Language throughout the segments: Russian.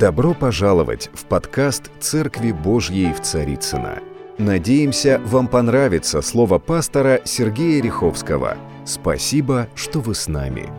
Добро пожаловать в подкаст «Церкви Божьей в Царицыно». Надеемся, вам понравится слово пастора Сергея Риховского. Спасибо, что вы с нами.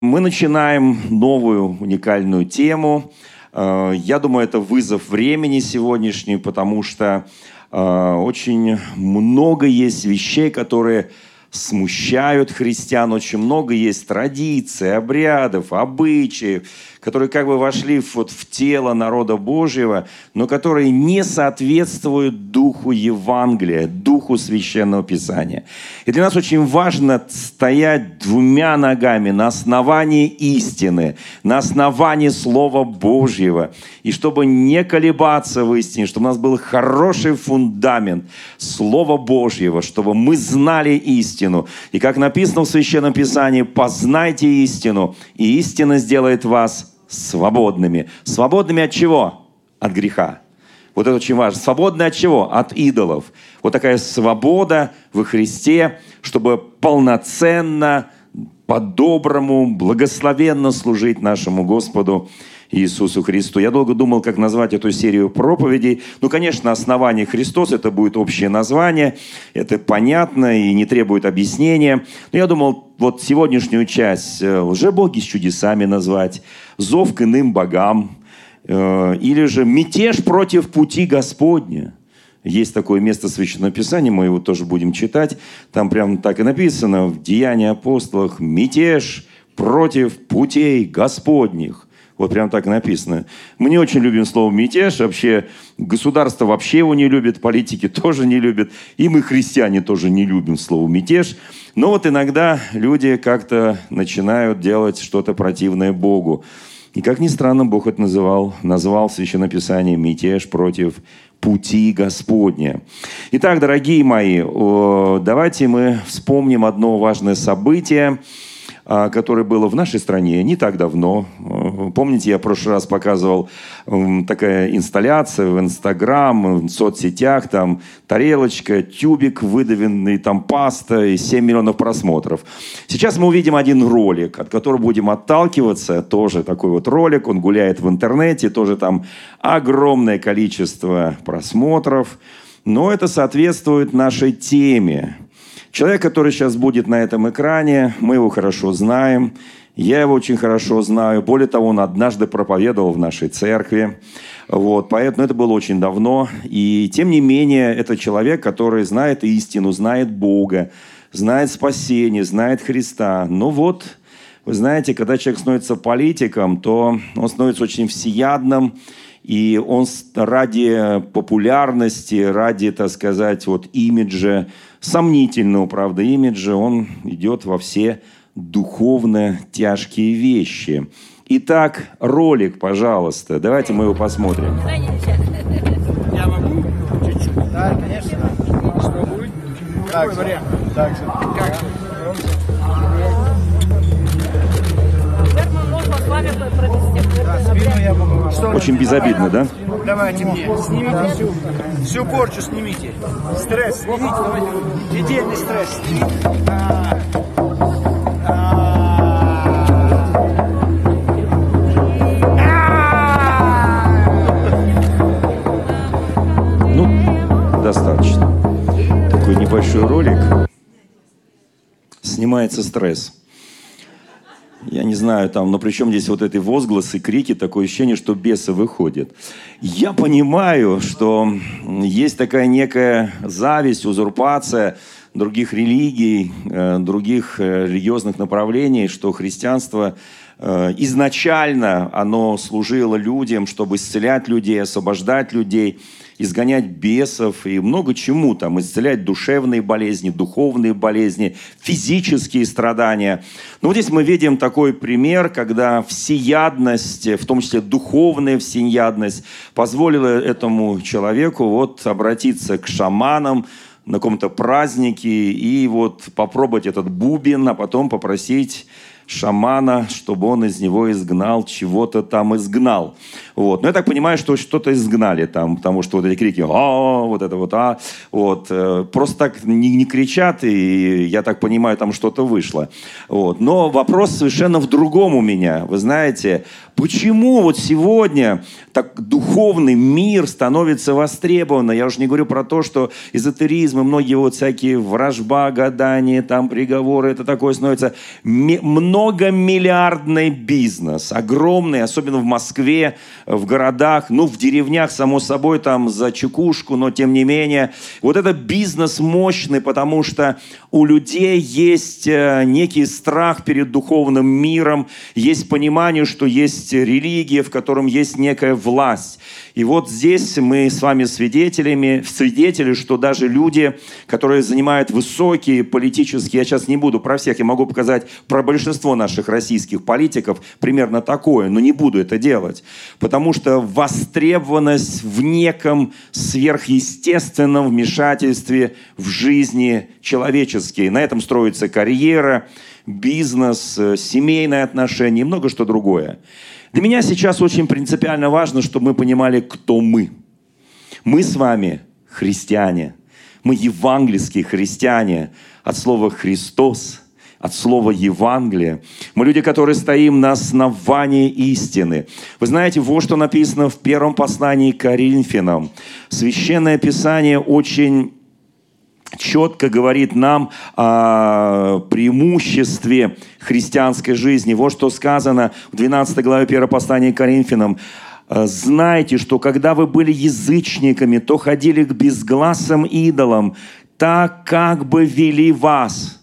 Мы начинаем новую уникальную тему. Э, я думаю, это вызов времени сегодняшний, потому что э, очень много есть вещей, которые смущают христиан. Очень много есть традиций, обрядов, обычаев, которые как бы вошли вот в тело народа Божьего, но которые не соответствуют духу Евангелия, духу Священного Писания. И для нас очень важно стоять двумя ногами на основании истины, на основании Слова Божьего, и чтобы не колебаться в истине, чтобы у нас был хороший фундамент Слова Божьего, чтобы мы знали истину. И как написано в Священном Писании, познайте истину, и истина сделает вас свободными. Свободными от чего? От греха. Вот это очень важно. Свободны от чего? От идолов. Вот такая свобода во Христе, чтобы полноценно, по-доброму, благословенно служить нашему Господу Иисусу Христу. Я долго думал, как назвать эту серию проповедей. Ну, конечно, основание Христос, это будет общее название, это понятно и не требует объяснения. Но я думал, вот сегодняшнюю часть э, лжебоги с чудесами назвать, зов к иным богам, э, или же мятеж против пути Господня. Есть такое место Священного Писания, мы его тоже будем читать. Там прям так и написано в Деянии апостолах «Мятеж против путей Господних». Вот прям так написано. Мы не очень любим слово «мятеж». Вообще государство вообще его не любит, политики тоже не любят. И мы, христиане, тоже не любим слово «мятеж». Но вот иногда люди как-то начинают делать что-то противное Богу. И как ни странно, Бог это называл, назвал Писании «мятеж против пути Господня». Итак, дорогие мои, давайте мы вспомним одно важное событие – которое было в нашей стране не так давно. Э, помните, я в прошлый раз показывал такая инсталляция в Инстаграм, в соцсетях, там тарелочка, тюбик выдавленный, там паста и 7 миллионов просмотров. Сейчас мы увидим один ролик, от которого будем отталкиваться, тоже такой вот ролик, он гуляет в интернете, тоже там огромное количество просмотров, но это соответствует нашей теме. Человек, который сейчас будет на этом экране, мы его хорошо знаем. Я его очень хорошо знаю. Более того, он однажды проповедовал в нашей церкви. Вот, поэтому это было очень давно. И тем не менее, это человек, который знает истину, знает Бога, знает спасение, знает Христа. Но вот, вы знаете, когда человек становится политиком, то он становится очень всеядным, и он ради популярности, ради, так сказать, вот имиджа, сомнительного, правда, имиджа, он идет во все духовно тяжкие вещи. Итак, ролик, пожалуйста. Давайте мы его посмотрим. Я могу чуть-чуть? Да, конечно. Что будет? Какой вариант? Так Очень безобидно, да? Давайте мне, снимите всю, всю порчу снимите. Стресс снимите, давайте. Недельный стресс снимите. Ну, достаточно. Такой небольшой ролик. Снимается стресс я не знаю, там, но при чем здесь вот эти возгласы, крики, такое ощущение, что бесы выходят. Я понимаю, что есть такая некая зависть, узурпация других религий, э, других э, религиозных направлений, что христианство изначально оно служило людям, чтобы исцелять людей, освобождать людей – изгонять бесов и много чему там, исцелять душевные болезни, духовные болезни, физические страдания. Но вот здесь мы видим такой пример, когда всеядность, в том числе духовная всеядность, позволила этому человеку вот обратиться к шаманам, на каком-то празднике и вот попробовать этот бубен, а потом попросить шамана, чтобы он из него изгнал, чего-то там изгнал. Вот. Но я так понимаю, что что-то изгнали там, потому что вот эти крики, а, вот это вот, а, вот. Э, просто так не, не кричат, и я так понимаю, там что-то вышло. Вот. Но вопрос совершенно в другом у меня. Вы знаете, почему вот сегодня так духовный мир становится востребованным? Я уже не говорю про то, что эзотеризм и многие вот всякие вражба, гадания, там приговоры, это такое становится многомиллиардный бизнес, огромный, особенно в Москве, в городах, ну, в деревнях, само собой, там за чекушку, но тем не менее. Вот это бизнес мощный, потому что у людей есть э, некий страх перед духовным миром, есть понимание, что есть религия, в котором есть некая власть. И вот здесь мы с вами свидетелями, свидетели, что даже люди, которые занимают высокие политические, я сейчас не буду про всех, я могу показать про большинство наших российских политиков примерно такое, но не буду это делать. Потому что востребованность в неком сверхъестественном вмешательстве в жизни человеческие. На этом строится карьера, бизнес, семейные отношения и много что другое. Для меня сейчас очень принципиально важно, чтобы мы понимали, кто мы. Мы с вами христиане. Мы евангельские христиане от слова «Христос», от слова Евангелие. Мы люди, которые стоим на основании истины. Вы знаете, вот что написано в первом послании к Коринфянам. Священное Писание очень четко говорит нам о преимуществе христианской жизни. Вот что сказано в 12 главе 1 послания к Коринфянам. «Знайте, что когда вы были язычниками, то ходили к безгласым идолам, так как бы вели вас».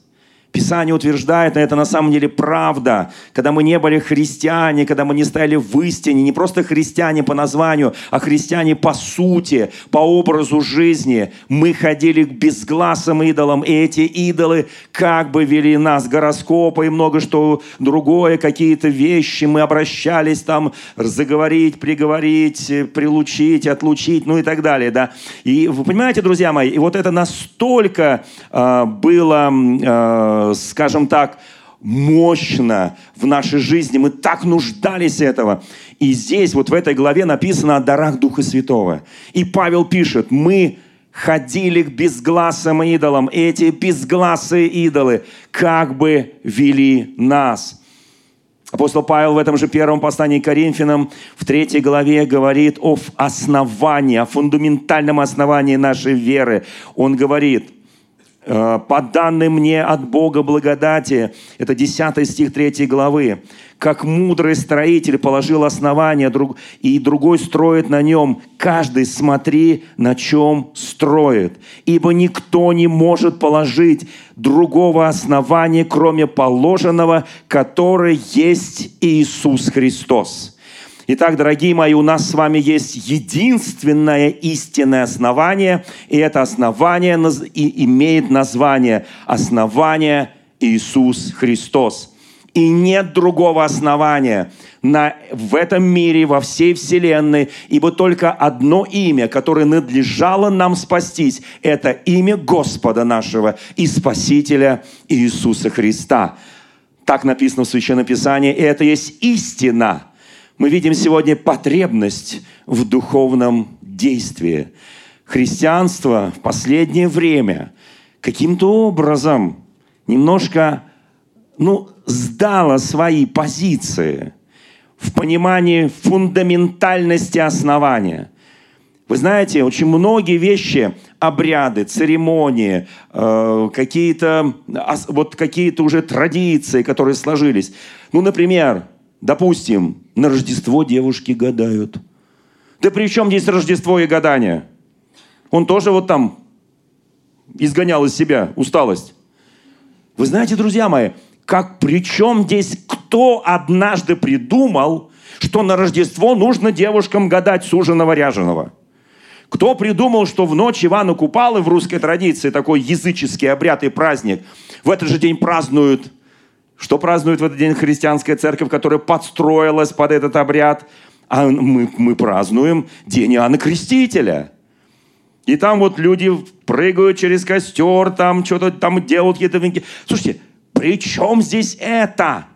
Писание утверждает, и это на самом деле правда, когда мы не были христиане, когда мы не стояли в истине, не просто христиане по названию, а христиане по сути, по образу жизни, мы ходили к безгласым идолам, и эти идолы как бы вели нас, гороскопы и много что другое, какие-то вещи, мы обращались там заговорить, приговорить, прилучить, отлучить, ну и так далее, да. И вы понимаете, друзья мои, и вот это настолько э, было э, скажем так, мощно в нашей жизни. Мы так нуждались этого. И здесь, вот в этой главе написано о дарах Духа Святого. И Павел пишет, мы ходили к безгласым идолам. Эти безгласые идолы как бы вели нас. Апостол Павел в этом же первом послании к Коринфянам в третьей главе говорит о основании, о фундаментальном основании нашей веры. Он говорит, по данным мне от Бога благодати, это 10 стих 3 главы, как мудрый строитель положил основание, и другой строит на нем, каждый смотри, на чем строит. Ибо никто не может положить другого основания, кроме положенного, который есть Иисус Христос. Итак, дорогие мои, у нас с вами есть единственное истинное основание, и это основание имеет название «Основание Иисус Христос». И нет другого основания на, в этом мире, во всей вселенной, ибо только одно имя, которое надлежало нам спастись, это имя Господа нашего и Спасителя Иисуса Христа. Так написано в Священном Писании, и это есть истина – мы видим сегодня потребность в духовном действии. Христианство в последнее время каким-то образом немножко ну, сдало свои позиции в понимании фундаментальности основания. Вы знаете, очень многие вещи, обряды, церемонии, э, какие-то вот какие-то уже традиции, которые сложились. Ну, например, Допустим, на Рождество девушки гадают. Да при чем здесь Рождество и гадание? Он тоже вот там изгонял из себя усталость. Вы знаете, друзья мои, как при чем здесь кто однажды придумал, что на Рождество нужно девушкам гадать суженого ряженого? Кто придумал, что в ночь Ивана Купалы в русской традиции такой языческий обряд и праздник в этот же день празднуют что празднует в этот день христианская церковь, которая подстроилась под этот обряд? А мы, мы празднуем День Иоанна Крестителя. И там вот люди прыгают через костер, там что-то там делают какие-то венки. Слушайте, при чем здесь это?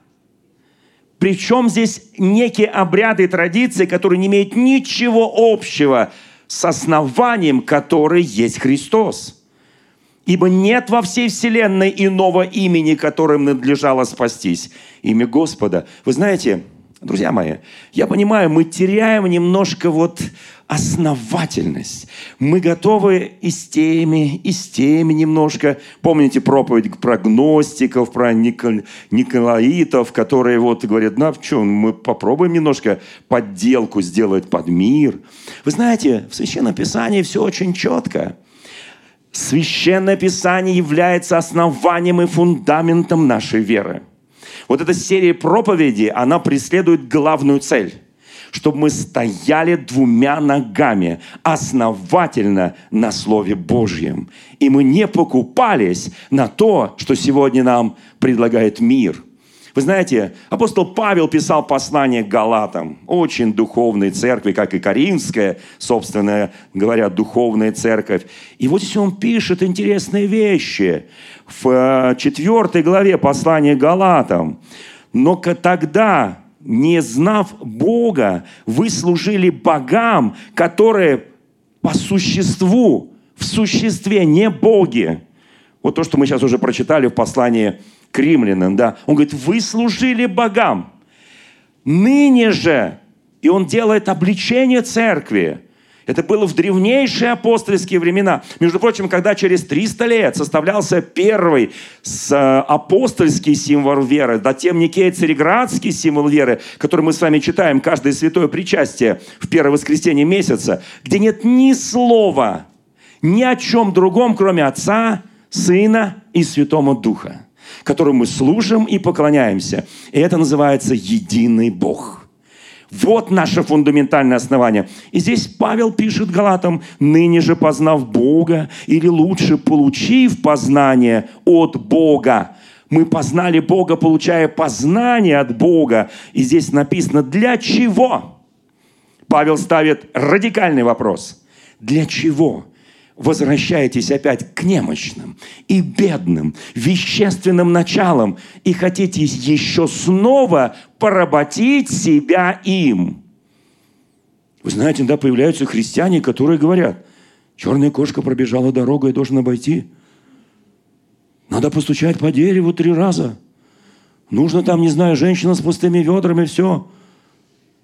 Причем здесь некие обряды и традиции, которые не имеют ничего общего с основанием, который есть Христос. Ибо нет во всей вселенной иного имени, которым надлежало спастись. Имя Господа. Вы знаете, друзья мои, я понимаю, мы теряем немножко вот основательность. Мы готовы и с теми, и с теми немножко. Помните проповедь про гностиков, про Никол... Николаитов, которые вот говорят, ну, что, мы попробуем немножко подделку сделать под мир. Вы знаете, в Священном Писании все очень четко. Священное Писание является основанием и фундаментом нашей веры. Вот эта серия проповедей, она преследует главную цель – чтобы мы стояли двумя ногами основательно на Слове Божьем. И мы не покупались на то, что сегодня нам предлагает мир. Вы знаете, апостол Павел писал послание к Галатам, очень духовной церкви, как и Каринская, собственно говоря, духовная церковь. И вот здесь он пишет интересные вещи в э, четвертой главе послания к Галатам. Но тогда не знав Бога, вы служили богам, которые по существу, в существе не боги. Вот то, что мы сейчас уже прочитали в послании к римлянам, да. Он говорит, вы служили богам. Ныне же, и он делает обличение церкви, это было в древнейшие апостольские времена. Между прочим, когда через 300 лет составлялся первый э, апостольский символ веры, затем Никей Цареградский символ веры, который мы с вами читаем каждое святое причастие в первое воскресенье месяца, где нет ни слова, ни о чем другом, кроме Отца, Сына и Святого Духа, которому мы служим и поклоняемся. И это называется единый Бог – вот наше фундаментальное основание. И здесь Павел пишет Галатам, ныне же познав Бога, или лучше получив познание от Бога. Мы познали Бога, получая познание от Бога. И здесь написано, для чего? Павел ставит радикальный вопрос. Для чего? Возвращаетесь опять к немощным и бедным, вещественным началам и хотите еще снова поработить себя им. Вы знаете, да, появляются христиане, которые говорят, черная кошка пробежала дорогу, я должен обойти. Надо постучать по дереву три раза. Нужно там, не знаю, женщина с пустыми ведрами, все.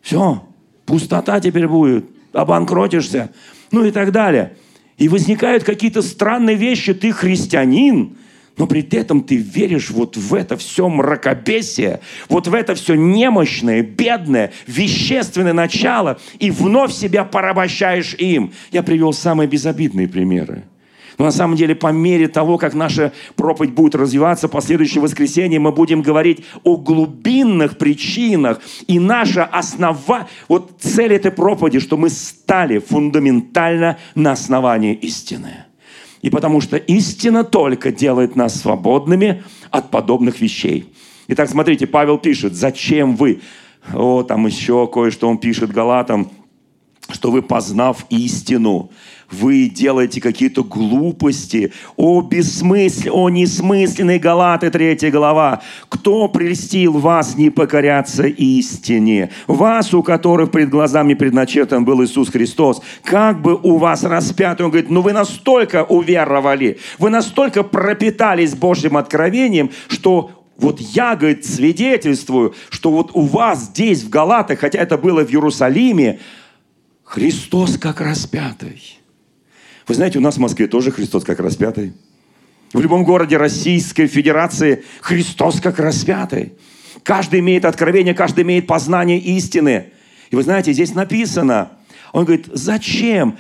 Все. Пустота теперь будет. Обанкротишься. Ну и так далее. И возникают какие-то странные вещи. Ты христианин, но при этом ты веришь вот в это все мракобесие, вот в это все немощное, бедное, вещественное начало, и вновь себя порабощаешь им. Я привел самые безобидные примеры. Но на самом деле, по мере того, как наша проповедь будет развиваться, по следующее воскресенье мы будем говорить о глубинных причинах. И наша основа, вот цель этой проповеди, что мы стали фундаментально на основании истины. И потому что истина только делает нас свободными от подобных вещей. Итак, смотрите, Павел пишет, зачем вы, о, там еще кое-что он пишет Галатам, что вы, познав истину, вы делаете какие-то глупости. О, бессмысль, о, несмысленный Галаты, третья глава. Кто прельстил вас не покоряться истине? Вас, у которых пред глазами предначертан был Иисус Христос, как бы у вас распятый. Он говорит, ну вы настолько уверовали, вы настолько пропитались Божьим откровением, что вот я, говорит, свидетельствую, что вот у вас здесь, в Галатах, хотя это было в Иерусалиме, Христос как распятый. Вы знаете, у нас в Москве тоже Христос как распятый. В любом городе Российской Федерации Христос как распятый. Каждый имеет откровение, каждый имеет познание истины. И вы знаете, здесь написано, он говорит, зачем?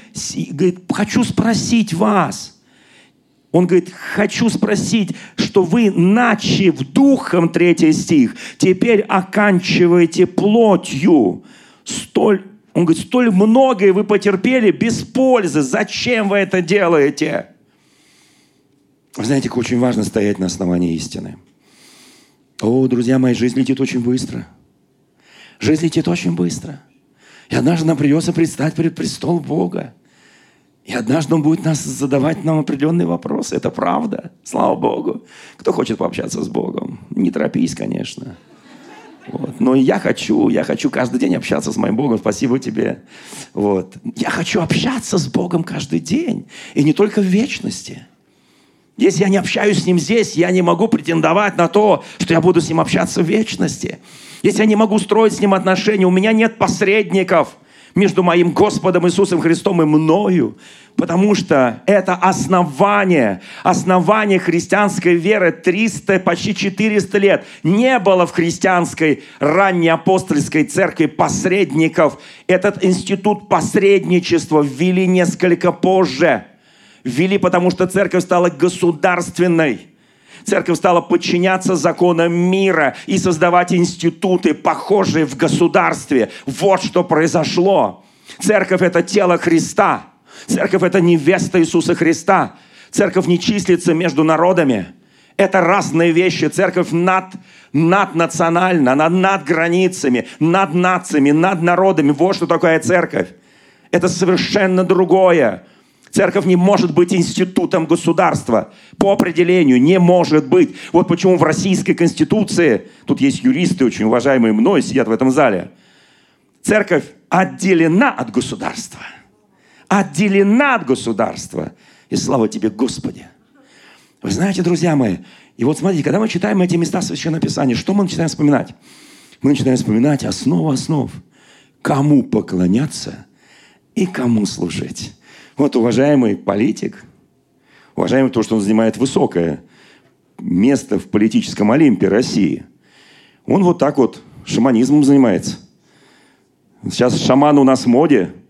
Говорит, хочу спросить вас. Он говорит, хочу спросить, что вы, начав духом, третий стих, теперь оканчиваете плотью. Столь он говорит, столь многое вы потерпели без пользы. Зачем вы это делаете? Вы знаете, как очень важно стоять на основании истины. О, друзья мои, жизнь летит очень быстро. Жизнь летит очень быстро. И однажды нам придется предстать перед престол Бога. И однажды Он будет нас задавать нам определенные вопросы. Это правда. Слава Богу. Кто хочет пообщаться с Богом? Не торопись, конечно. Вот. Но я хочу, я хочу каждый день общаться с моим Богом. Спасибо тебе. Вот. Я хочу общаться с Богом каждый день. И не только в вечности. Если я не общаюсь с Ним здесь, я не могу претендовать на то, что я буду с Ним общаться в вечности. Если я не могу строить с Ним отношения, у меня нет посредников между моим Господом Иисусом Христом и мною. Потому что это основание, основание христианской веры 300, почти 400 лет. Не было в христианской ранней апостольской церкви посредников. Этот институт посредничества ввели несколько позже. Ввели, потому что церковь стала государственной. Церковь стала подчиняться законам мира и создавать институты, похожие в государстве. Вот что произошло. Церковь – это тело Христа – Церковь – это невеста Иисуса Христа. Церковь не числится между народами. Это разные вещи. Церковь над, наднациональна, над, над границами, над нациями, над народами. Вот что такое церковь. Это совершенно другое. Церковь не может быть институтом государства. По определению не может быть. Вот почему в Российской Конституции, тут есть юристы, очень уважаемые мной, сидят в этом зале, церковь отделена от государства – отделена от государства. И слава тебе, Господи. Вы знаете, друзья мои, и вот смотрите, когда мы читаем эти места Священного Писания, что мы начинаем вспоминать? Мы начинаем вспоминать основу основ. Кому поклоняться и кому служить. Вот уважаемый политик, уважаемый то, что он занимает высокое место в политическом Олимпе России, он вот так вот шаманизмом занимается. Сейчас шаман у нас в моде –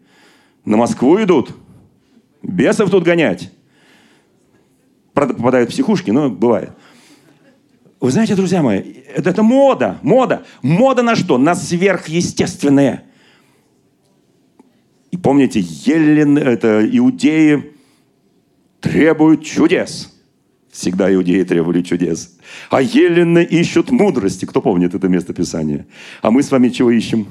на Москву идут. Бесов тут гонять. Правда, попадают в психушки, но бывает. Вы знаете, друзья мои, это, это мода, мода. Мода на что? На сверхъестественное. И помните, Елен, это иудеи требуют чудес. Всегда иудеи требовали чудес. А елены ищут мудрости. Кто помнит это место Писания? А мы с вами чего ищем?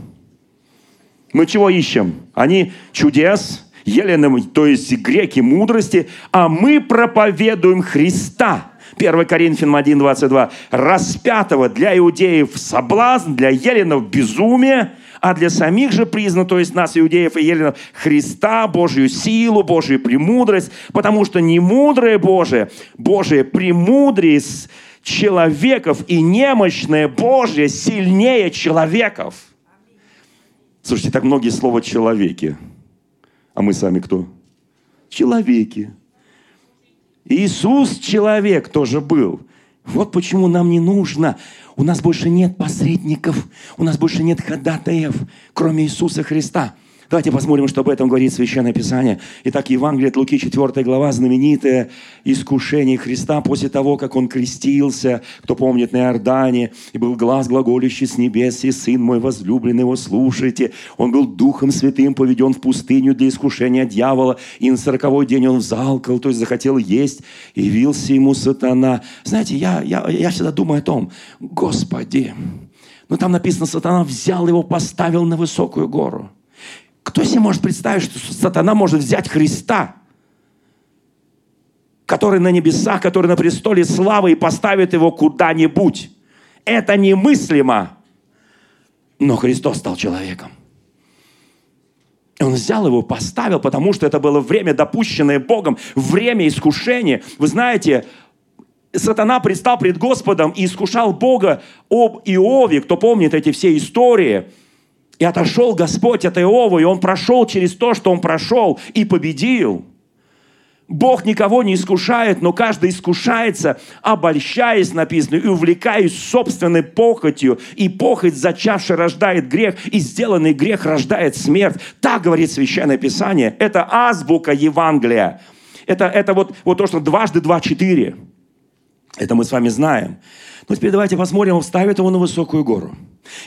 Мы чего ищем? Они чудес, елены, то есть греки мудрости, а мы проповедуем Христа. 1 Коринфянам 1, 22. Распятого для иудеев соблазн, для еленов безумие, а для самих же признан, то есть нас, иудеев и еленов, Христа, Божью силу, Божью премудрость, потому что не мудрое Божие, Божие премудрее человеков и немощное Божье сильнее человеков – Слушайте, так многие слова «человеки». А мы сами кто? Человеки. Иисус человек тоже был. Вот почему нам не нужно. У нас больше нет посредников, у нас больше нет ходатаев, кроме Иисуса Христа. Давайте посмотрим, что об этом говорит Священное Писание. Итак, Евангелие от Луки, 4 глава, знаменитое искушение Христа после того, как Он крестился, кто помнит, на Иордане, и был глаз глаголющий с небес, и Сын мой возлюбленный его, слушайте. Он был Духом Святым поведен в пустыню для искушения дьявола, и на сороковой день он взалкал, то есть захотел есть, и явился ему сатана. Знаете, я, я, я всегда думаю о том, Господи, ну там написано, сатана взял его, поставил на высокую гору. Кто себе может представить, что сатана может взять Христа, который на небесах, который на престоле славы, и поставит его куда-нибудь? Это немыслимо. Но Христос стал человеком. Он взял его, поставил, потому что это было время, допущенное Богом, время искушения. Вы знаете, сатана предстал пред Господом и искушал Бога об Иове. Кто помнит эти все истории – и отошел Господь от Иова, и он прошел через то, что он прошел, и победил. Бог никого не искушает, но каждый искушается, обольщаясь, написано, и увлекаясь собственной похотью. И похоть, зачавшая, рождает грех, и сделанный грех рождает смерть. Так говорит Священное Писание. Это азбука Евангелия. Это, это вот, вот то, что дважды два – четыре. Это мы с вами знаем. Но теперь давайте посмотрим, он ставит его на высокую гору.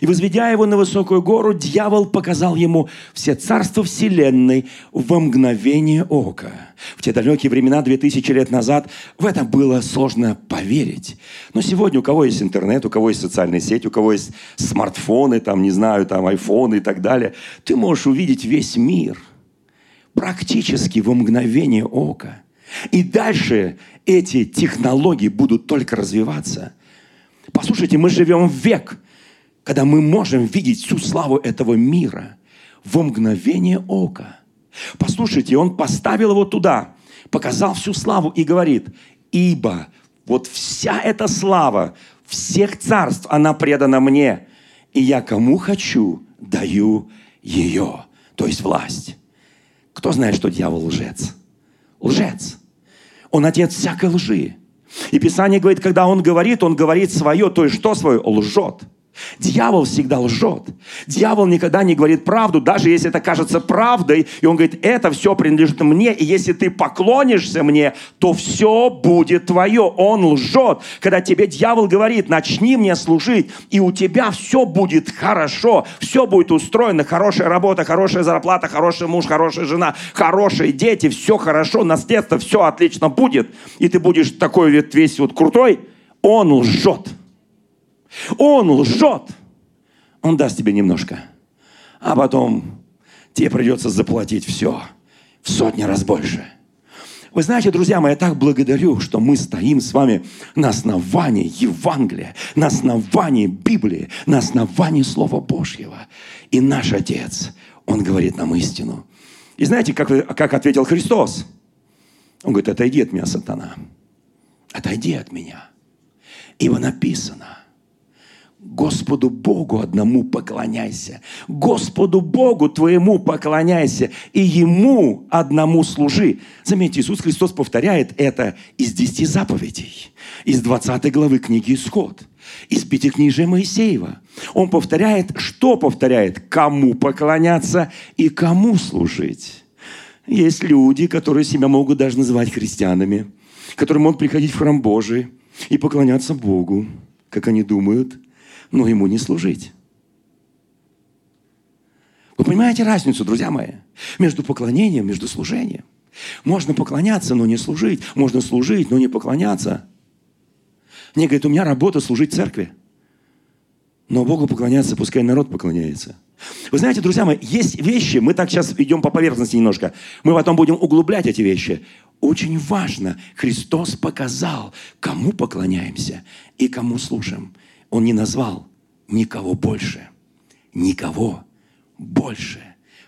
И возведя его на высокую гору, дьявол показал ему все царства вселенной во мгновение ока. В те далекие времена, две тысячи лет назад, в это было сложно поверить. Но сегодня у кого есть интернет, у кого есть социальные сети, у кого есть смартфоны, там, не знаю, там, айфоны и так далее, ты можешь увидеть весь мир практически во мгновение ока. И дальше эти технологии будут только развиваться – Послушайте, мы живем в век, когда мы можем видеть всю славу этого мира во мгновение ока. Послушайте, он поставил его туда, показал всю славу и говорит, ибо вот вся эта слава всех царств, она предана мне, и я кому хочу, даю ее, то есть власть. Кто знает, что дьявол лжец? Лжец. Он отец всякой лжи. И Писание говорит, когда он говорит, он говорит свое, то есть что свое? Лжет. Дьявол всегда лжет. Дьявол никогда не говорит правду, даже если это кажется правдой. И он говорит, это все принадлежит мне, и если ты поклонишься мне, то все будет твое. Он лжет. Когда тебе дьявол говорит, начни мне служить, и у тебя все будет хорошо, все будет устроено, хорошая работа, хорошая зарплата, хороший муж, хорошая жена, хорошие дети, все хорошо, наследство, все отлично будет. И ты будешь такой весь вот крутой, он лжет. Он лжет. Он даст тебе немножко. А потом тебе придется заплатить все в сотни раз больше. Вы знаете, друзья мои, я так благодарю, что мы стоим с вами на основании Евангелия, на основании Библии, на основании Слова Божьего. И наш Отец, Он говорит нам истину. И знаете, как, как ответил Христос? Он говорит, отойди от меня, сатана. Отойди от меня. Ибо написано, Господу Богу одному поклоняйся. Господу Богу твоему поклоняйся. И Ему одному служи. Заметьте, Иисус Христос повторяет это из десяти заповедей. Из 20 главы книги Исход. Из Пятикнижия Моисеева. Он повторяет, что повторяет? Кому поклоняться и кому служить. Есть люди, которые себя могут даже называть христианами, которые могут приходить в храм Божий и поклоняться Богу, как они думают – но ему не служить. Вы понимаете разницу, друзья мои, между поклонением, между служением? Можно поклоняться, но не служить. Можно служить, но не поклоняться. Мне говорят, у меня работа служить церкви. Но Богу поклоняться, пускай народ поклоняется. Вы знаете, друзья мои, есть вещи, мы так сейчас идем по поверхности немножко, мы потом будем углублять эти вещи. Очень важно, Христос показал, кому поклоняемся и кому служим. Он не назвал никого больше. Никого больше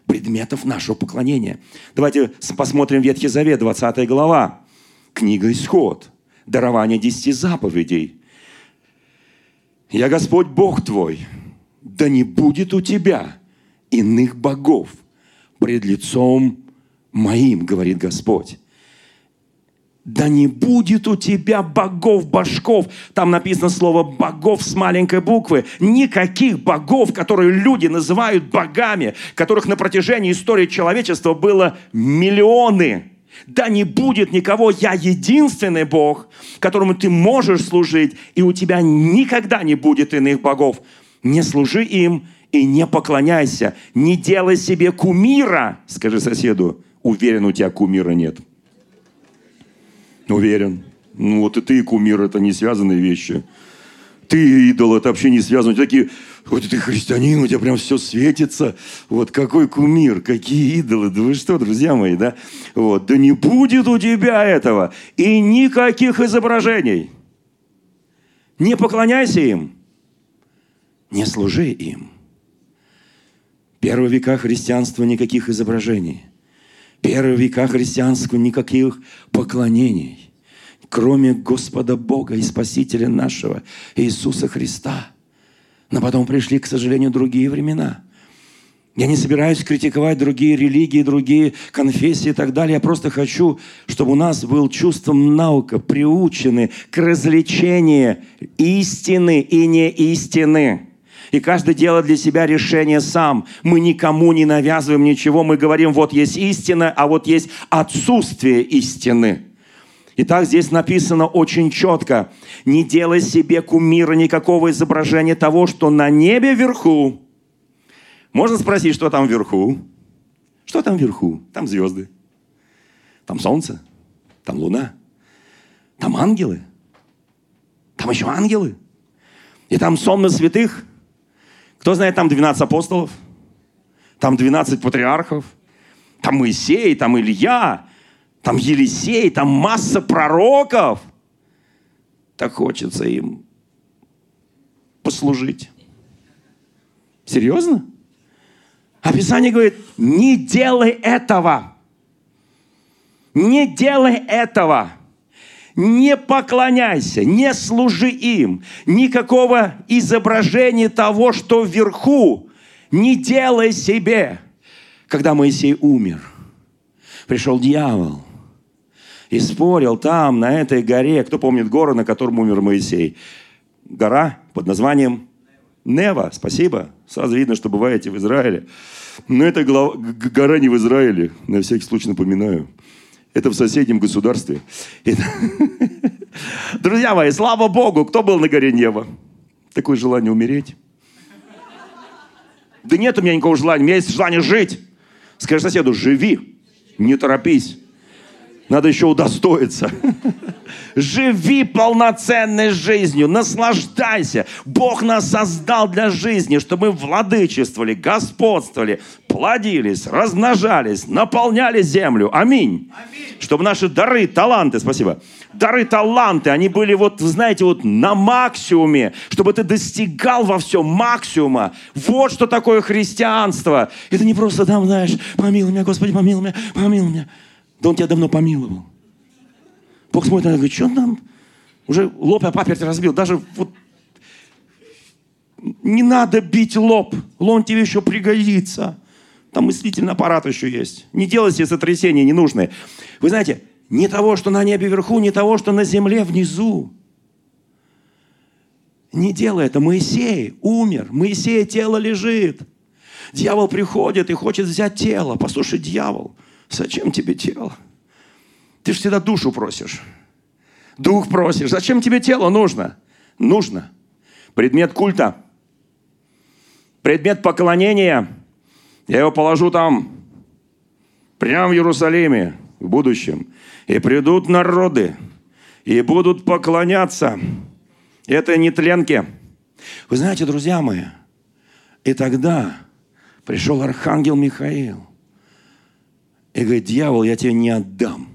предметов нашего поклонения. Давайте посмотрим Ветхий Завет, 20 глава. Книга Исход. Дарование десяти заповедей. «Я Господь Бог твой, да не будет у тебя иных богов пред лицом моим, говорит Господь да не будет у тебя богов-башков. Там написано слово богов с маленькой буквы. Никаких богов, которые люди называют богами, которых на протяжении истории человечества было миллионы. Да не будет никого, я единственный Бог, которому ты можешь служить, и у тебя никогда не будет иных богов. Не служи им и не поклоняйся. Не делай себе кумира, скажи соседу. Уверен, у тебя кумира нет. Уверен. Ну вот и ты, и кумир, это не связанные вещи. Ты идол, это вообще не связано. Такие, вот ты христианин, у тебя прям все светится. Вот какой кумир, какие идолы. Да вы что, друзья мои, да? Вот, да не будет у тебя этого. И никаких изображений. Не поклоняйся им. Не служи им. Первые века христианства никаких изображений. Первые века христианства никаких поклонений, кроме Господа Бога и Спасителя нашего Иисуса Христа. Но потом пришли, к сожалению, другие времена. Я не собираюсь критиковать другие религии, другие конфессии и так далее. Я просто хочу, чтобы у нас был чувством наука, приучены к развлечению истины и не истины. И каждый делает для себя решение сам. Мы никому не навязываем ничего. Мы говорим, вот есть истина, а вот есть отсутствие истины. Итак, здесь написано очень четко. Не делай себе кумира никакого изображения того, что на небе вверху. Можно спросить, что там вверху? Что там вверху? Там звезды. Там солнце. Там луна. Там ангелы. Там еще ангелы. И там сонмы святых. Кто знает, там 12 апостолов, там 12 патриархов, там Моисей, там Илья, там Елисей, там масса пророков. Так хочется им послужить. Серьезно? Описание говорит, не делай этого. Не делай этого. Не поклоняйся, не служи им. Никакого изображения того, что вверху, не делай себе. Когда Моисей умер, пришел дьявол и спорил там, на этой горе. Кто помнит гору, на котором умер Моисей? Гора под названием Нева. Спасибо. Сразу видно, что бываете в Израиле. Но эта гора не в Израиле. На всякий случай напоминаю. Это в соседнем государстве. Друзья мои, слава Богу, кто был на горе Нева? Такое желание умереть. Да нет у меня никакого желания, у меня есть желание жить. Скажи соседу, живи, не торопись. Надо еще удостоиться. Живи полноценной жизнью, наслаждайся. Бог нас создал для жизни, чтобы мы владычествовали, господствовали, плодились, размножались, наполняли землю. Аминь. Аминь. Чтобы наши дары, таланты, спасибо, дары, таланты, они были вот, знаете, вот на максимуме, чтобы ты достигал во всем максимума. Вот что такое христианство. Это не просто там, знаешь, помилуй меня, Господи, помилуй меня, помилуй меня. Да он тебя давно помиловал. Бог смотрит на говорит, что там? Уже лоб я паперть разбил. Даже вот не надо бить лоб. Лом тебе еще пригодится. Там мыслительный аппарат еще есть. Не делайте сотрясения ненужные. Вы знаете, не того, что на небе вверху, не того, что на земле внизу. Не делай это. Моисей умер. Моисея тело лежит. Дьявол приходит и хочет взять тело. Послушай, дьявол – Зачем тебе тело? Ты же всегда душу просишь. Дух просишь. Зачем тебе тело нужно? Нужно. Предмет культа. Предмет поклонения. Я его положу там, прямо в Иерусалиме, в будущем. И придут народы, и будут поклоняться этой нетленке. Вы знаете, друзья мои, и тогда пришел архангел Михаил и говорит, дьявол, я тебе не отдам.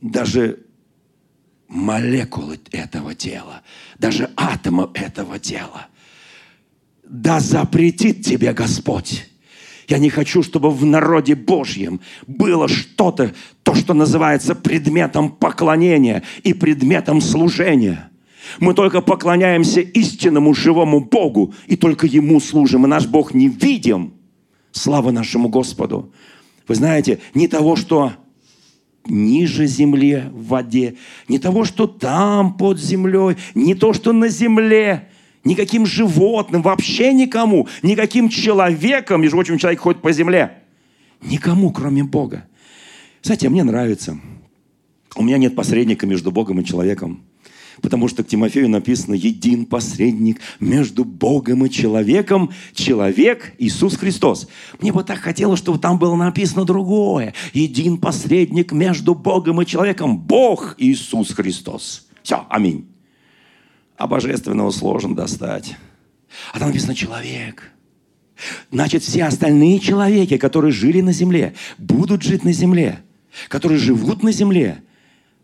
Даже молекулы этого тела, даже атома этого тела. Да запретит тебе Господь. Я не хочу, чтобы в народе Божьем было что-то, то, что называется предметом поклонения и предметом служения. Мы только поклоняемся истинному живому Богу и только Ему служим. И наш Бог не видим. Слава нашему Господу. Вы знаете, не того, что ниже земли в воде, не того, что там под землей, не то, что на земле, никаким животным, вообще никому, никаким человеком, между прочим, человек ходит по земле, никому, кроме Бога. Знаете, мне нравится. У меня нет посредника между Богом и человеком. Потому что к Тимофею написано «Един посредник между Богом и человеком, человек Иисус Христос». Мне бы так хотелось, чтобы там было написано другое. «Един посредник между Богом и человеком, Бог Иисус Христос». Все, аминь. А божественного сложно достать. А там написано «человек». Значит, все остальные человеки, которые жили на земле, будут жить на земле, которые живут на земле,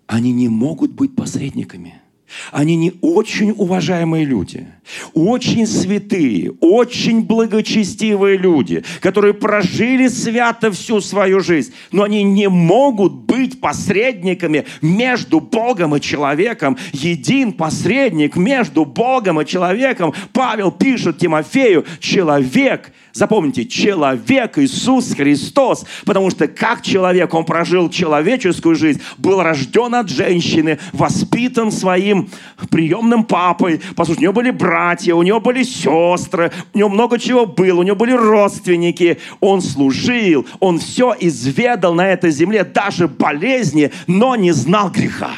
они не могут быть посредниками – они не очень уважаемые люди, очень святые, очень благочестивые люди, которые прожили свято всю свою жизнь, но они не могут быть посредниками между Богом и человеком. Един посредник между Богом и человеком. Павел пишет Тимофею, человек – Запомните, человек Иисус Христос, потому что как человек он прожил человеческую жизнь, был рожден от женщины, воспитан своим приемным папой. Послушайте, у него были братья, у него были сестры, у него много чего было, у него были родственники. Он служил, он все изведал на этой земле, даже болезни, но не знал греха.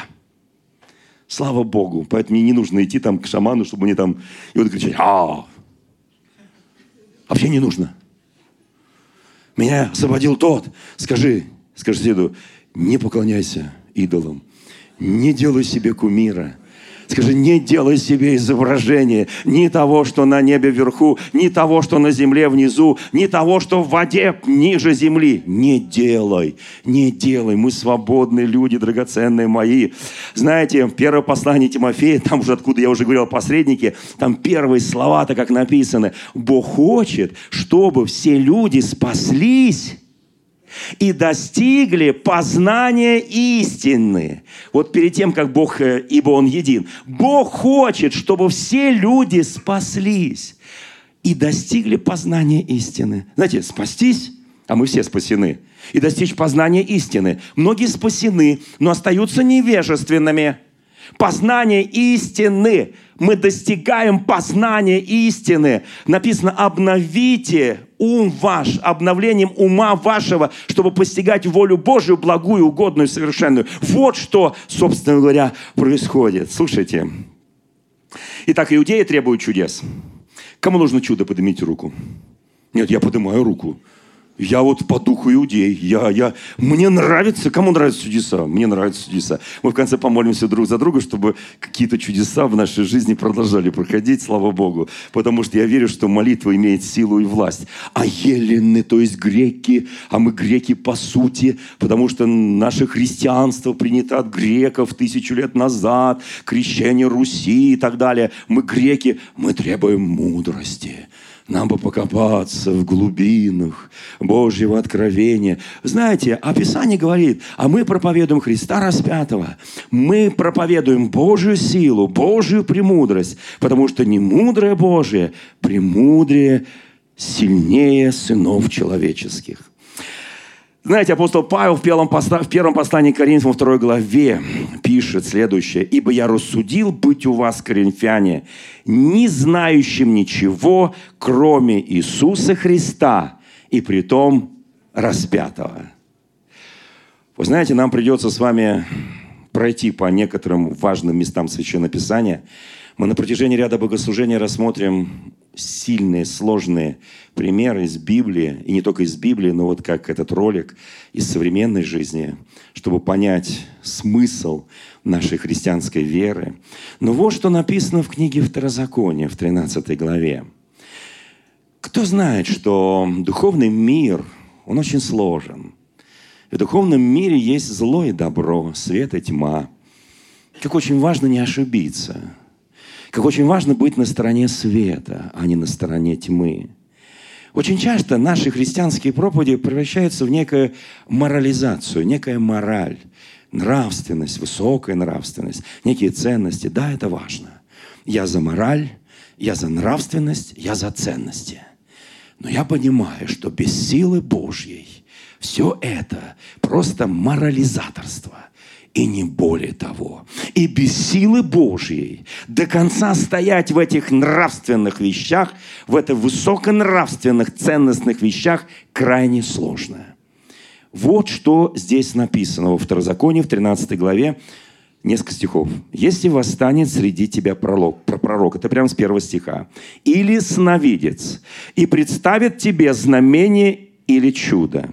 Слава Богу. Поэтому мне не нужно идти там к шаману, чтобы мне там и вот кричать, а, Вообще не нужно. Меня освободил тот. Скажи, скажи соседу, не поклоняйся идолам. Не делай себе кумира. Скажи, не делай себе изображение ни того, что на небе вверху, ни того, что на земле внизу, ни того, что в воде ниже земли. Не делай, не делай. Мы свободные люди, драгоценные мои. Знаете, первое послание Тимофея, там уже откуда я уже говорил о посреднике, там первые слова-то как написаны. Бог хочет, чтобы все люди спаслись и достигли познания истины. Вот перед тем, как Бог, э, ибо Он един, Бог хочет, чтобы все люди спаслись и достигли познания истины. Знаете, спастись, а мы все спасены, и достичь познания истины. Многие спасены, но остаются невежественными. Познание истины. Мы достигаем познания истины. Написано, обновите ум ваш, обновлением ума вашего, чтобы постигать волю Божию, благую, угодную, совершенную. Вот что, собственно говоря, происходит. Слушайте. Итак, иудеи требуют чудес. Кому нужно чудо, поднимите руку. Нет, я поднимаю руку. Я вот по духу иудей. Я, я, мне нравится, кому нравятся чудеса? Мне нравятся чудеса. Мы в конце помолимся друг за друга, чтобы какие-то чудеса в нашей жизни продолжали проходить, слава Богу. Потому что я верю, что молитва имеет силу и власть. А елены, то есть греки, а мы греки по сути, потому что наше христианство принято от греков тысячу лет назад, крещение Руси и так далее. Мы греки, мы требуем мудрости нам бы покопаться в глубинах Божьего откровения. Знаете, описание говорит, а мы проповедуем Христа распятого. Мы проповедуем Божью силу, Божью премудрость, потому что не мудрое Божие, премудрее, сильнее сынов человеческих. Знаете, апостол Павел в первом, поста, в первом послании к Коринфянам, второй главе, пишет следующее. «Ибо я рассудил быть у вас, коринфяне, не знающим ничего, кроме Иисуса Христа, и притом распятого». Вы знаете, нам придется с вами пройти по некоторым важным местам Священного Писания. Мы на протяжении ряда богослужений рассмотрим сильные, сложные примеры из Библии, и не только из Библии, но вот как этот ролик из современной жизни, чтобы понять смысл нашей христианской веры. Но вот что написано в книге Второзакония, в 13 главе. Кто знает, что духовный мир, он очень сложен. В духовном мире есть зло и добро, свет и тьма. Как очень важно не ошибиться – как очень важно быть на стороне света, а не на стороне тьмы. Очень часто наши христианские проповеди превращаются в некую морализацию, некая мораль, нравственность, высокая нравственность, некие ценности. Да, это важно. Я за мораль, я за нравственность, я за ценности. Но я понимаю, что без силы Божьей все это просто морализаторство и не более того. И без силы Божьей до конца стоять в этих нравственных вещах, в этих высоконравственных ценностных вещах крайне сложно. Вот что здесь написано во Второзаконии, в 13 главе, несколько стихов. «Если восстанет среди тебя пророк, пророк, это прямо с первого стиха, или сновидец, и представит тебе знамение или чудо,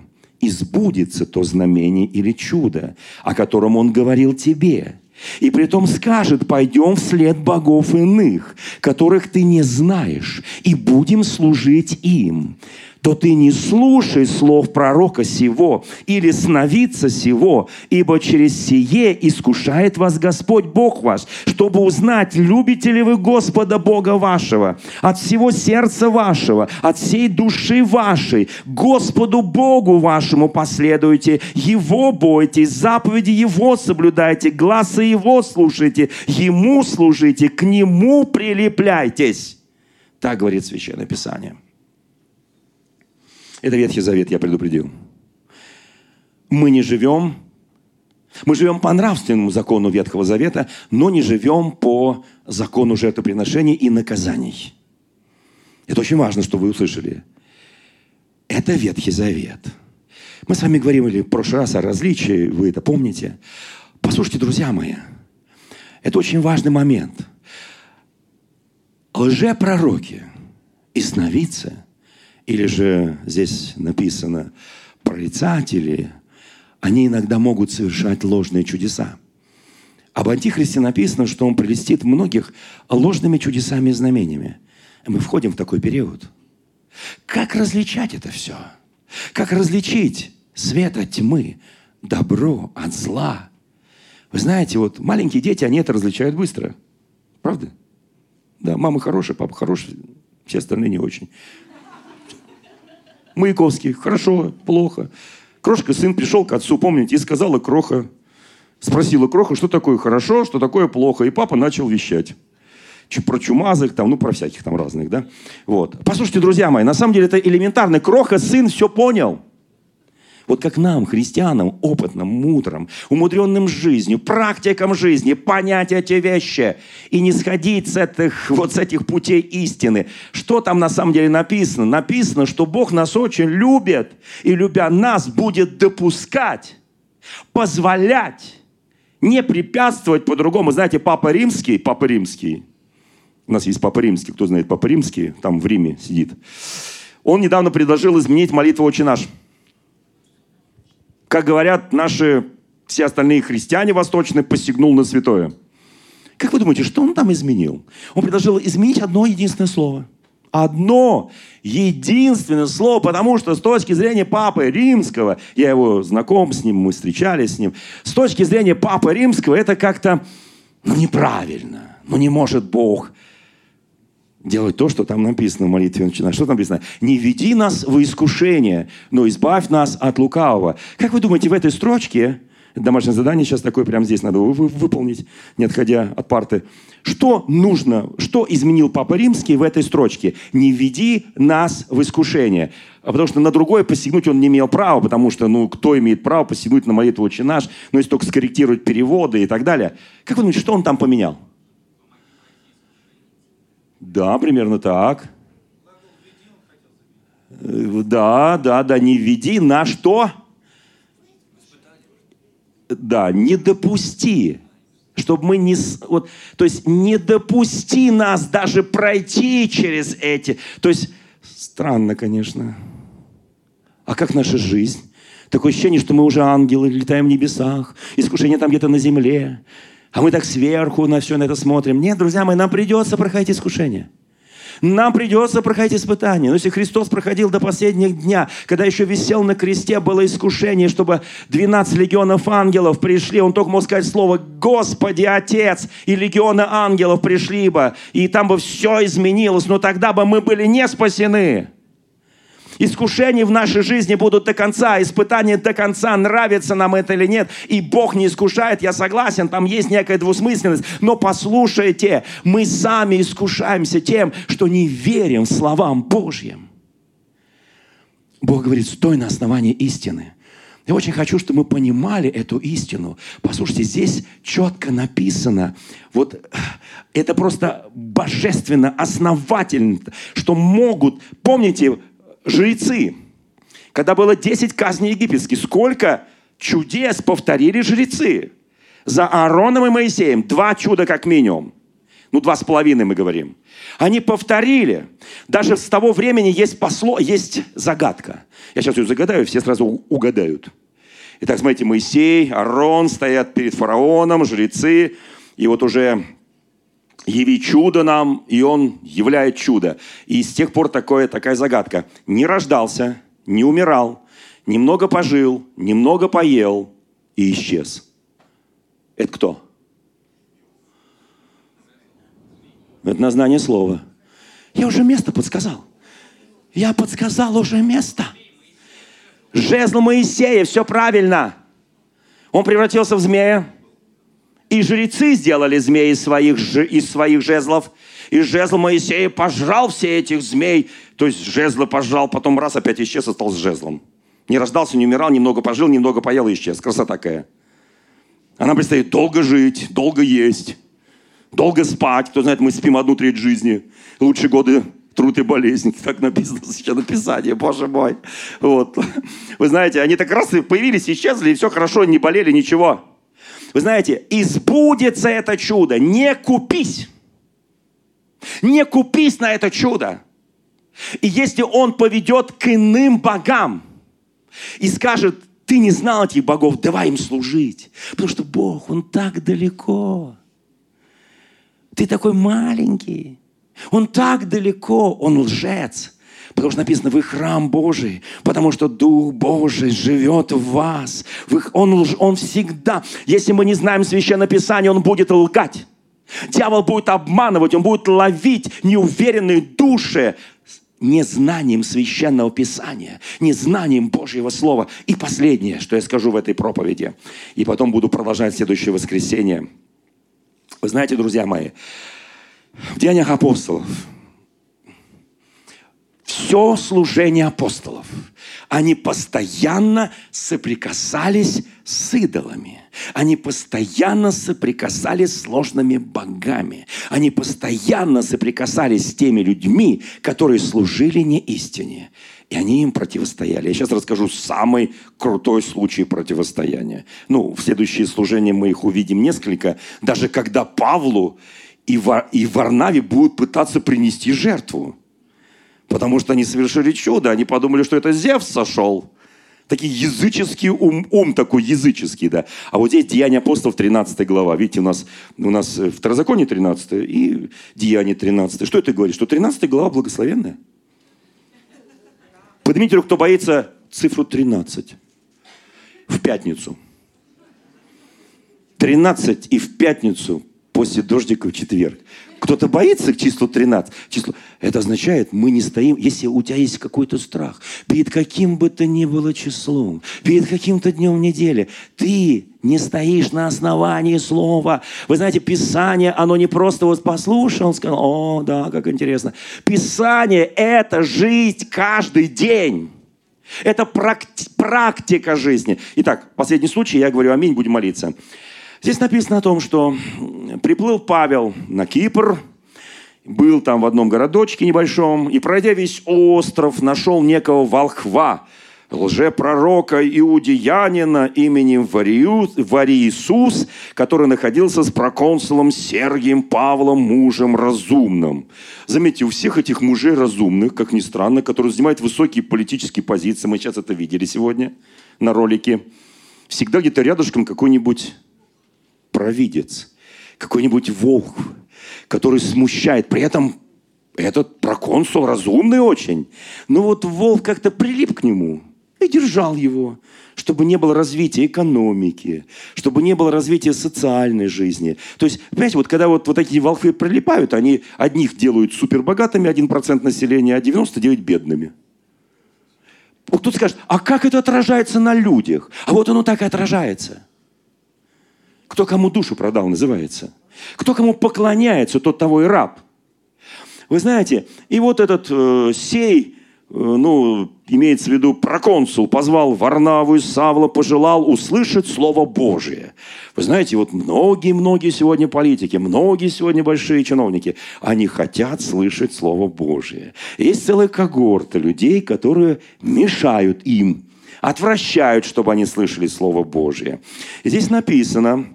избудется то знамение или чудо, о котором он говорил тебе. И при том скажет, пойдем вслед богов иных, которых ты не знаешь, и будем служить им то ты не слушай слов пророка сего или сновидца сего, ибо через сие искушает вас Господь Бог ваш, чтобы узнать, любите ли вы Господа Бога вашего от всего сердца вашего, от всей души вашей, Господу Богу вашему последуйте, Его бойтесь, заповеди Его соблюдайте, глаза Его слушайте, Ему служите, к Нему прилепляйтесь. Так говорит Священное Писание. Это Ветхий Завет, я предупредил. Мы не живем, мы живем по нравственному закону Ветхого Завета, но не живем по закону жертвоприношений и наказаний. Это очень важно, что вы услышали. Это Ветхий Завет. Мы с вами говорили в прошлый раз о различии, вы это помните. Послушайте, друзья мои, это очень важный момент. Лжепророки и сновидцы – или же здесь написано прорицатели, они иногда могут совершать ложные чудеса. Об антихристе написано, что он прелестит многих ложными чудесами и знамениями. Мы входим в такой период. Как различать это все? Как различить свет от тьмы, добро от зла? Вы знаете, вот маленькие дети, они это различают быстро. Правда? Да, мама хорошая, папа хороший, все остальные не очень. Маяковский, хорошо, плохо. Крошка сын пришел к отцу, помните, и сказала Кроха, спросила Кроха, что такое хорошо, что такое плохо. И папа начал вещать. Про чумазых, там, ну, про всяких там разных, да. Вот. Послушайте, друзья мои, на самом деле это элементарно. Кроха, сын, все понял. Вот как нам, христианам, опытным, мудрым, умудренным жизнью, практикам жизни, понять эти вещи и не сходить с этих, вот с этих путей истины. Что там на самом деле написано? Написано, что Бог нас очень любит и, любя нас, будет допускать, позволять, не препятствовать по-другому. Знаете, Папа Римский, Папа Римский, у нас есть Папа Римский, кто знает Папа Римский, там в Риме сидит. Он недавно предложил изменить молитву «Отче наш» как говорят наши все остальные христиане восточные, посягнул на святое. Как вы думаете, что он там изменил? Он предложил изменить одно единственное слово. Одно единственное слово, потому что с точки зрения Папы Римского, я его знаком с ним, мы встречались с ним, с точки зрения Папы Римского это как-то ну, неправильно. Ну не может Бог делать то, что там написано в молитве начинаешь. Что там написано? «Не веди нас в искушение, но избавь нас от лукавого». Как вы думаете, в этой строчке, домашнее задание сейчас такое прямо здесь надо выполнить, не отходя от парты, что нужно, что изменил Папа Римский в этой строчке? «Не веди нас в искушение». А потому что на другое посягнуть он не имел права, потому что, ну, кто имеет право посягнуть на молитву «Отче наш», ну, если только скорректировать переводы и так далее. Как вы думаете, что он там поменял? Да, примерно так. Да, да, да, не введи на что? Да, не допусти, чтобы мы не... Вот, то есть не допусти нас даже пройти через эти... То есть странно, конечно. А как наша жизнь? Такое ощущение, что мы уже ангелы, летаем в небесах, искушение там где-то на земле. А мы так сверху на все на это смотрим. Нет, друзья мои, нам придется проходить искушение. Нам придется проходить испытания. Но если Христос проходил до последних дня, когда еще висел на кресте, было искушение, чтобы 12 легионов ангелов пришли, он только мог сказать слово «Господи, Отец!» и легионы ангелов пришли бы, и там бы все изменилось, но тогда бы мы были не спасены. Искушения в нашей жизни будут до конца, испытания до конца, нравится нам это или нет. И Бог не искушает, я согласен, там есть некая двусмысленность. Но послушайте, мы сами искушаемся тем, что не верим словам Божьим. Бог говорит, стой на основании истины. Я очень хочу, чтобы мы понимали эту истину. Послушайте, здесь четко написано, вот это просто божественно, основательно, что могут, помните, жрецы. Когда было 10 казней египетских, сколько чудес повторили жрецы. За Аароном и Моисеем два чуда как минимум. Ну, два с половиной мы говорим. Они повторили. Даже с того времени есть посло, есть загадка. Я сейчас ее загадаю, все сразу угадают. Итак, смотрите, Моисей, Аарон стоят перед фараоном, жрецы. И вот уже яви чудо нам, и он являет чудо. И с тех пор такое, такая загадка. Не рождался, не умирал, немного пожил, немного поел и исчез. Это кто? Это на знание слова. Я уже место подсказал. Я подсказал уже место. Жезл Моисея, все правильно. Он превратился в змея. И жрецы сделали змеи из своих, из своих жезлов. И жезл Моисея пожрал все этих змей. То есть жезлы пожрал, потом раз опять исчез и стал с жезлом. Не рождался, не умирал, немного пожил, немного поел и исчез. Красота такая. Она предстоит долго жить, долго есть, долго спать. Кто знает, мы спим одну треть жизни. Лучшие годы труд и болезнь. Так написано сейчас написание, боже мой. Вот. Вы знаете, они так раз появились, исчезли, и все хорошо, не болели, ничего. Вы знаете, избудется это чудо. Не купись. Не купись на это чудо. И если он поведет к иным богам и скажет, ты не знал этих богов, давай им служить. Потому что Бог, Он так далеко. Ты такой маленький. Он так далеко, он лжец. Потому что написано, вы храм Божий, потому что Дух Божий живет в вас. Он, он всегда, если мы не знаем Священное Писание, он будет лгать. Дьявол будет обманывать, он будет ловить неуверенные души незнанием священного писания, незнанием Божьего Слова. И последнее, что я скажу в этой проповеди, и потом буду продолжать следующее воскресенье. Вы знаете, друзья мои, в Деяниях апостолов все служение апостолов, они постоянно соприкасались с идолами. Они постоянно соприкасались с сложными богами. Они постоянно соприкасались с теми людьми, которые служили не истине. И они им противостояли. Я сейчас расскажу самый крутой случай противостояния. Ну, в следующее служение мы их увидим несколько. Даже когда Павлу и, Вар, и Варнаве будут пытаться принести жертву. Потому что они совершили чудо. Они подумали, что это Зевс сошел. Такие языческий ум, ум такой языческий, да. А вот здесь Деяния апостолов, 13 глава. Видите, у нас, у нас Второзаконие 13 и Деяние 13. Что это говорит? Что 13 глава благословенная? Поднимите руку, кто боится цифру 13. В пятницу. 13 и в пятницу после дождика в четверг. Кто-то боится к числу 13. Число... Это означает, мы не стоим, если у тебя есть какой-то страх, перед каким бы то ни было числом, перед каким-то днем недели, ты не стоишь на основании слова. Вы знаете, Писание, оно не просто вот послушал, сказал, о, да, как интересно. Писание – это жизнь каждый день. Это практика жизни. Итак, последний случай, я говорю аминь, будем молиться. Здесь написано о том, что приплыл Павел на Кипр, был там в одном городочке небольшом, и, пройдя весь остров, нашел некого волхва, лжепророка иудеянина именем Вариисус, который находился с проконсулом Сергием Павлом, мужем разумным. Заметьте, у всех этих мужей разумных, как ни странно, которые занимают высокие политические позиции, мы сейчас это видели сегодня на ролике, всегда где-то рядышком какой-нибудь провидец, какой-нибудь волк, который смущает. При этом этот проконсул разумный очень. Но вот волк как-то прилип к нему и держал его, чтобы не было развития экономики, чтобы не было развития социальной жизни. То есть, понимаете, вот когда вот, вот такие волхвы прилипают, они одних делают супербогатыми, 1% населения, а 99 бедными. Вот тут скажет, а как это отражается на людях? А вот оно так и отражается – кто кому душу продал, называется. Кто кому поклоняется, тот того и раб. Вы знаете, и вот этот э, сей, э, ну, имеется в виду проконсул, позвал Варнаву и Савла, пожелал услышать Слово Божие. Вы знаете, вот многие-многие сегодня политики, многие сегодня большие чиновники, они хотят слышать Слово Божие. Есть целая когорта людей, которые мешают им, отвращают, чтобы они слышали Слово Божие. И здесь написано,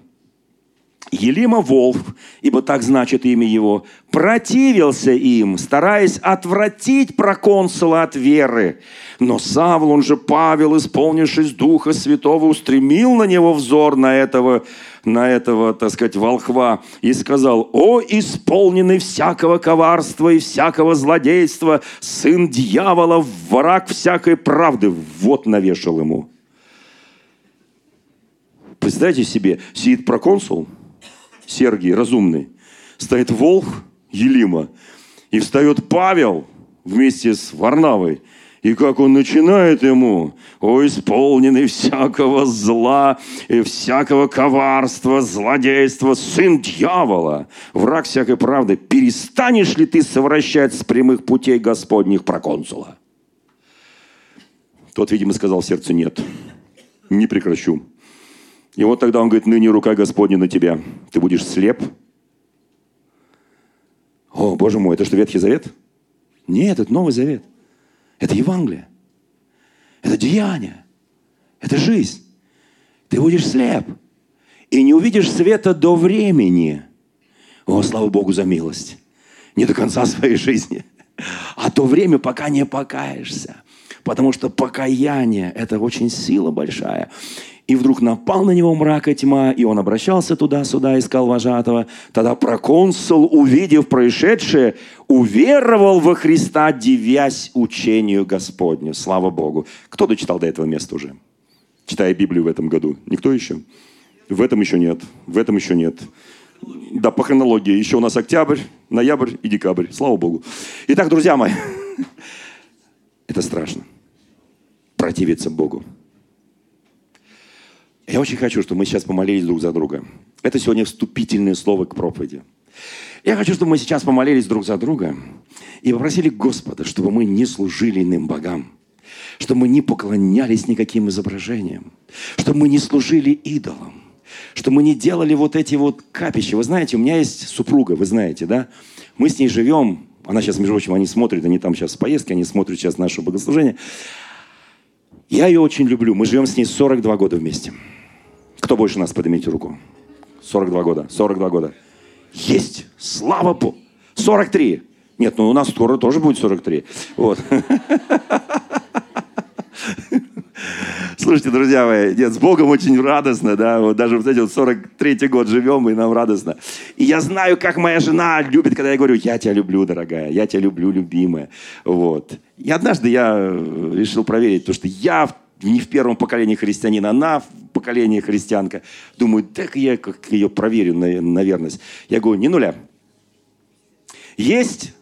Елима Волф, ибо так значит имя его, противился им, стараясь отвратить проконсула от веры. Но Савл, он же Павел, исполнившись Духа Святого, устремил на него взор на этого, на этого, так сказать, волхва и сказал, «О, исполненный всякого коварства и всякого злодейства, сын дьявола, враг всякой правды!» Вот навешал ему. Представьте себе, сидит проконсул – Сергий, разумный, стоит волк Елима, и встает Павел вместе с Варнавой. И как он начинает ему, о, исполненный всякого зла и всякого коварства, злодейства, сын дьявола, враг всякой правды, перестанешь ли ты совращать с прямых путей Господних проконсула? Тот, видимо, сказал в сердце, нет, не прекращу. И вот тогда он говорит, ныне рука Господня на тебя. Ты будешь слеп. О, Боже мой, это что, Ветхий Завет? Нет, это Новый Завет. Это Евангелие. Это деяние. Это жизнь. Ты будешь слеп. И не увидишь света до времени. О, слава Богу за милость. Не до конца своей жизни. А то время, пока не покаешься потому что покаяние – это очень сила большая. И вдруг напал на него мрак и тьма, и он обращался туда-сюда, искал вожатого. Тогда проконсул, увидев происшедшее, уверовал во Христа, девясь учению Господню. Слава Богу. Кто дочитал до этого места уже? Читая Библию в этом году. Никто еще? В этом еще нет. В этом еще нет. Да, по хронологии. Еще у нас октябрь, ноябрь и декабрь. Слава Богу. Итак, друзья мои, это страшно. Противиться Богу. Я очень хочу, чтобы мы сейчас помолились друг за друга. Это сегодня вступительное слово к проповеди. Я хочу, чтобы мы сейчас помолились друг за друга и попросили Господа, чтобы мы не служили иным богам, чтобы мы не поклонялись никаким изображениям, чтобы мы не служили идолам, чтобы мы не делали вот эти вот капища. Вы знаете, у меня есть супруга, вы знаете, да? Мы с ней живем, она сейчас, между прочим, они смотрят, они там сейчас в поездке, они смотрят сейчас наше богослужение. Я ее очень люблю, мы живем с ней 42 года вместе. Кто больше нас, поднимите руку. 42 года, 42 года. Есть, слава Богу. 43. Нет, ну у нас скоро тоже будет 43. Вот. Слушайте, друзья мои, нет, с Богом очень радостно, да, вот даже вот эти вот 43-й год живем, и нам радостно. И я знаю, как моя жена любит, когда я говорю, я тебя люблю, дорогая, я тебя люблю, любимая, вот. И однажды я решил проверить, то, что я не в первом поколении христианин, она в поколении христианка. Думаю, так я как ее проверю на, на верность. Я говорю, не нуля. Есть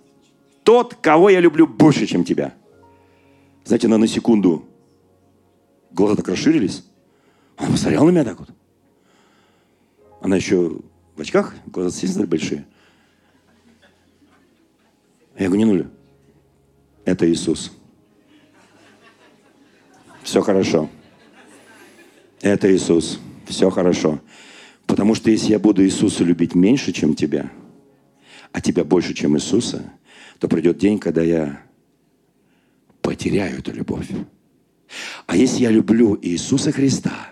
тот, кого я люблю больше, чем тебя. Знаете, она на секунду глаза так расширились. Она посмотрела на меня так вот. Она еще в очках, глаза сильно большие. Я говорю, не нуля. Это Иисус. Все хорошо. Это Иисус. Все хорошо. Потому что если я буду Иисуса любить меньше, чем тебя, а тебя больше, чем Иисуса, то придет день, когда я потеряю эту любовь. А если я люблю Иисуса Христа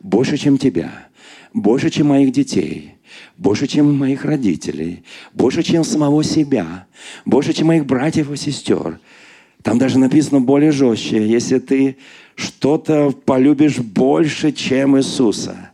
больше, чем тебя, больше, чем моих детей, больше, чем моих родителей, больше, чем самого себя, больше, чем моих братьев и сестер, там даже написано более жестче, если ты что-то полюбишь больше, чем Иисуса –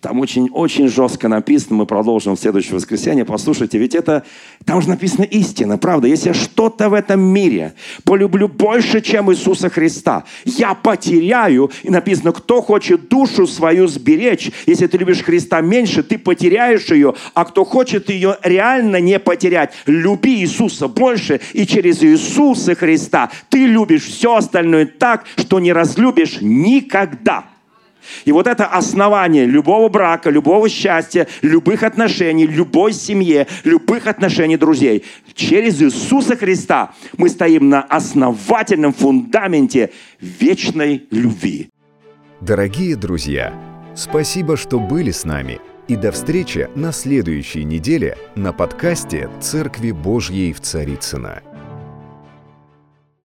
там очень-очень жестко написано, мы продолжим в следующее воскресенье, послушайте, ведь это, там же написано истина, правда. Если я что-то в этом мире полюблю больше, чем Иисуса Христа, я потеряю, и написано, кто хочет душу свою сберечь, если ты любишь Христа меньше, ты потеряешь ее, а кто хочет ее реально не потерять, люби Иисуса больше, и через Иисуса Христа ты любишь все остальное так, что не разлюбишь никогда. И вот это основание любого брака, любого счастья, любых отношений, любой семье, любых отношений друзей. Через Иисуса Христа мы стоим на основательном фундаменте вечной любви. Дорогие друзья, спасибо, что были с нами. И до встречи на следующей неделе на подкасте «Церкви Божьей в Царицына.